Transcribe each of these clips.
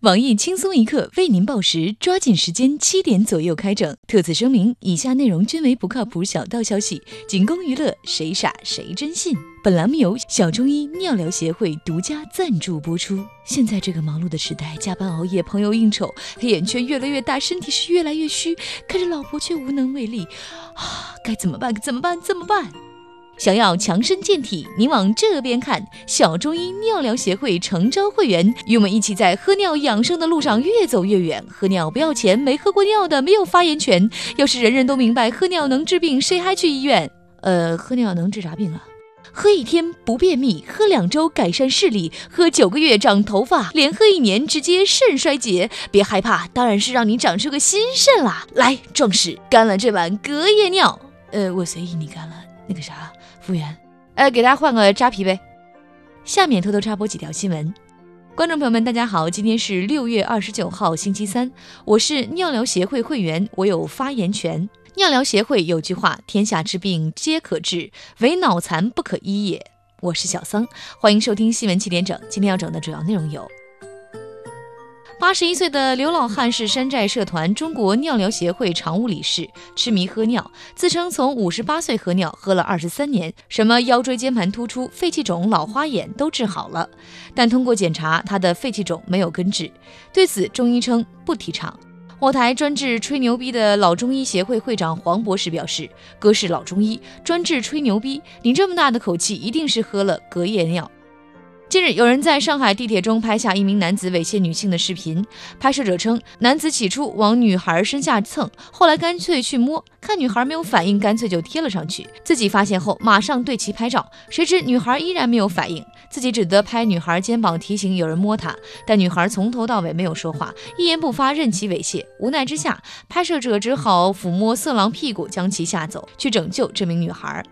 网易轻松一刻为您报时，抓紧时间，七点左右开整。特此声明，以下内容均为不靠谱小道消息，仅供娱乐，谁傻谁真信。本栏目由小中医尿疗协会独家赞助播出。现在这个忙碌的时代，加班熬夜，朋友应酬，黑眼圈越来越大，身体是越来越虚，看着老婆却无能为力，啊，该怎么办？怎么办？怎么办？想要强身健体，您往这边看。小中医尿疗协会诚招会员，与我们一起在喝尿养生的路上越走越远。喝尿不要钱，没喝过尿的没有发言权。要是人人都明白喝尿能治病，谁还去医院？呃，喝尿能治啥病啊？喝一天不便秘，喝两周改善视力，喝九个月长头发，连喝一年直接肾衰竭。别害怕，当然是让你长出个新肾啦！来，壮士，干了这碗隔夜尿。呃，我随意你干了。那个啥。服务员，呃，给大家换个扎啤呗。下面偷偷插播几条新闻。观众朋友们，大家好，今天是六月二十九号，星期三。我是尿疗协会会员，我有发言权。尿疗协会有句话：天下之病皆可治，唯脑残不可医也。我是小桑，欢迎收听新闻七点整。今天要整的主要内容有。八十一岁的刘老汉是山寨社团中国尿疗协会常务理事，痴迷喝尿，自称从五十八岁喝尿喝了二十三年，什么腰椎间盘突出、肺气肿、老花眼都治好了。但通过检查，他的肺气肿没有根治。对此，中医称不提倡。我台专治吹牛逼的老中医协会会长黄博士表示：“哥是老中医，专治吹牛逼，你这么大的口气，一定是喝了隔夜尿。”近日，有人在上海地铁中拍下一名男子猥亵女性的视频。拍摄者称，男子起初往女孩身下蹭，后来干脆去摸，看女孩没有反应，干脆就贴了上去。自己发现后，马上对其拍照，谁知女孩依然没有反应，自己只得拍女孩肩膀提醒有人摸她，但女孩从头到尾没有说话，一言不发，任其猥亵。无奈之下，拍摄者只好抚摸色狼屁股，将其吓走，去拯救这名女孩。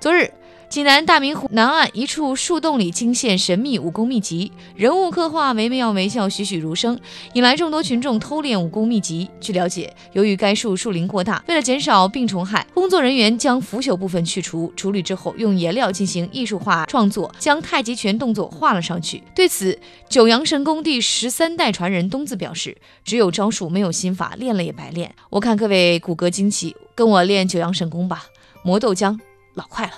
昨日。济南大明湖南岸一处树洞里惊现神秘武功秘籍，人物刻画惟妙惟肖，栩栩如生，引来众多群众偷练武功秘籍。据了解，由于该树树龄过大，为了减少病虫害，工作人员将腐朽部分去除，处理之后用颜料进行艺术化创作，将太极拳动作画了上去。对此，九阳神功第十三代传人东子表示：“只有招数，没有心法，练了也白练。我看各位骨骼惊奇，跟我练九阳神功吧，磨豆浆老快了。”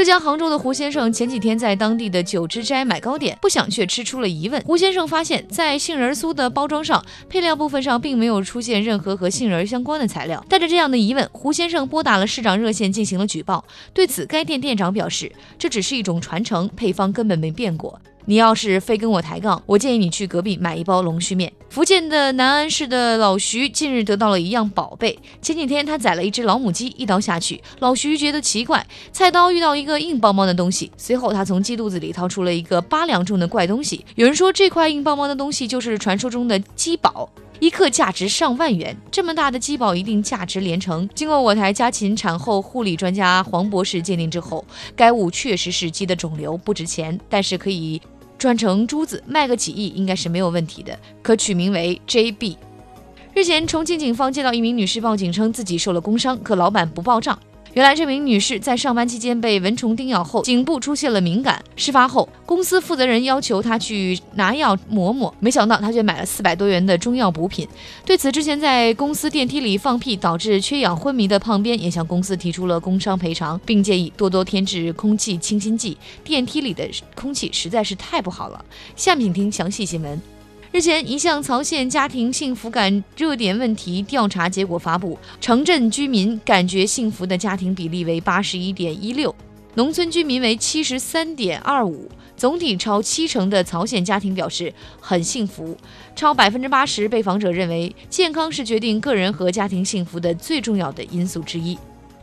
浙江杭州的胡先生前几天在当地的九芝斋买糕点，不想却吃出了疑问。胡先生发现，在杏仁酥的包装上，配料部分上并没有出现任何和杏仁相关的材料。带着这样的疑问，胡先生拨打了市长热线进行了举报。对此，该店店长表示，这只是一种传承，配方根本没变过。你要是非跟我抬杠，我建议你去隔壁买一包龙须面。福建的南安市的老徐近日得到了一样宝贝。前几天他宰了一只老母鸡，一刀下去，老徐觉得奇怪，菜刀遇到一个硬邦邦的东西。随后他从鸡肚子里掏出了一个八两重的怪东西。有人说这块硬邦邦的东西就是传说中的鸡宝，一克价值上万元。这么大的鸡宝一定价值连城。经过我台家禽产后护理专家黄博士鉴定之后，该物确实是鸡的肿瘤，不值钱，但是可以。转成珠子卖个几亿应该是没有问题的，可取名为 JB。日前，重庆警方接到一名女士报警，称自己受了工伤，可老板不报账。原来这名女士在上班期间被蚊虫叮咬后，颈部出现了敏感。事发后，公司负责人要求她去拿药抹抹，没想到她却买了四百多元的中药补品。对此，之前在公司电梯里放屁导致缺氧昏迷的胖边也向公司提出了工伤赔偿，并建议多多添置空气清新剂。电梯里的空气实在是太不好了。下面请听详细新闻。日前，一项曹县家庭幸福感热点问题调查结果发布，城镇居民感觉幸福的家庭比例为八十一点一六，农村居民为七十三点二五，总体超七成的曹县家庭表示很幸福，超百分之八十被访者认为健康是决定个人和家庭幸福的最重要的因素之一。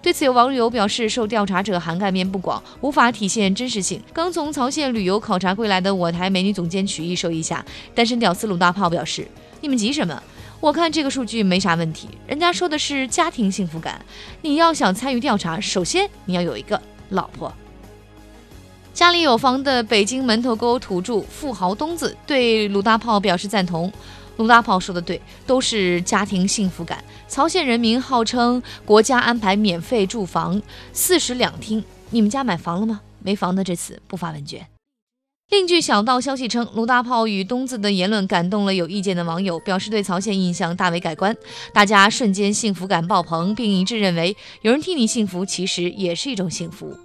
对此，有网友表示，受调查者涵盖面不广，无法体现真实性。刚从曹县旅游考察归来的我台美女总监曲艺说一下，单身屌丝鲁大炮表示：“你们急什么？我看这个数据没啥问题，人家说的是家庭幸福感。你要想参与调查，首先你要有一个老婆。”家里有房的北京门头沟土著富豪东子对鲁大炮表示赞同。卢大炮说的对，都是家庭幸福感。曹县人民号称国家安排免费住房，四室两厅。你们家买房了吗？没房的这次不发问卷。另据小道消息称，卢大炮与东子的言论感动了有意见的网友，表示对曹县印象大为改观，大家瞬间幸福感爆棚，并一致认为有人替你幸福，其实也是一种幸福。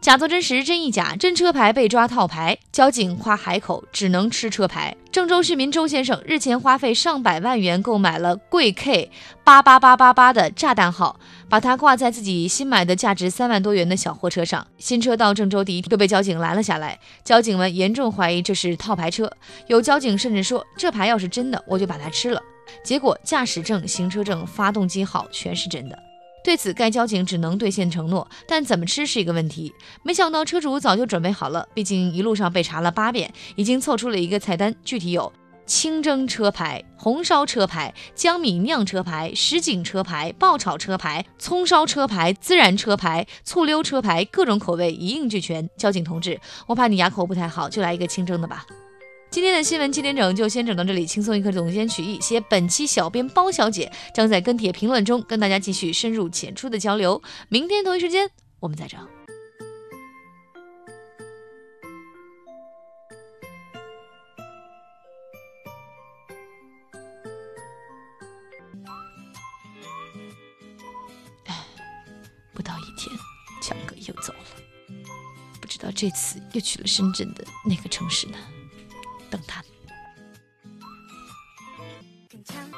假作真实，真亦假。真车牌被抓套牌，交警夸海口，只能吃车牌。郑州市民周先生日前花费上百万元购买了贵 K 八八八八八的炸弹号，把它挂在自己新买的价值三万多元的小货车上。新车到郑州第一天就被交警拦了下来，交警们严重怀疑这是套牌车，有交警甚至说这牌要是真的，我就把它吃了。结果驾驶证、行车证、发动机号全是真的。对此，该交警只能兑现承诺，但怎么吃是一个问题。没想到车主早就准备好了，毕竟一路上被查了八遍，已经凑出了一个菜单，具体有清蒸车牌、红烧车牌、江米酿车牌、什锦车牌、爆炒车牌、葱烧车牌、孜然车牌、醋溜车牌，各种口味一应俱全。交警同志，我怕你牙口不太好，就来一个清蒸的吧。今天的新闻七点整就先整到这里，轻松一刻总监曲艺写本期小编包小姐将在跟帖评论中跟大家继续深入浅出的交流。明天同一时间我们再整。不到一天，强哥又走了，不知道这次又去了深圳的哪个城市呢？唱。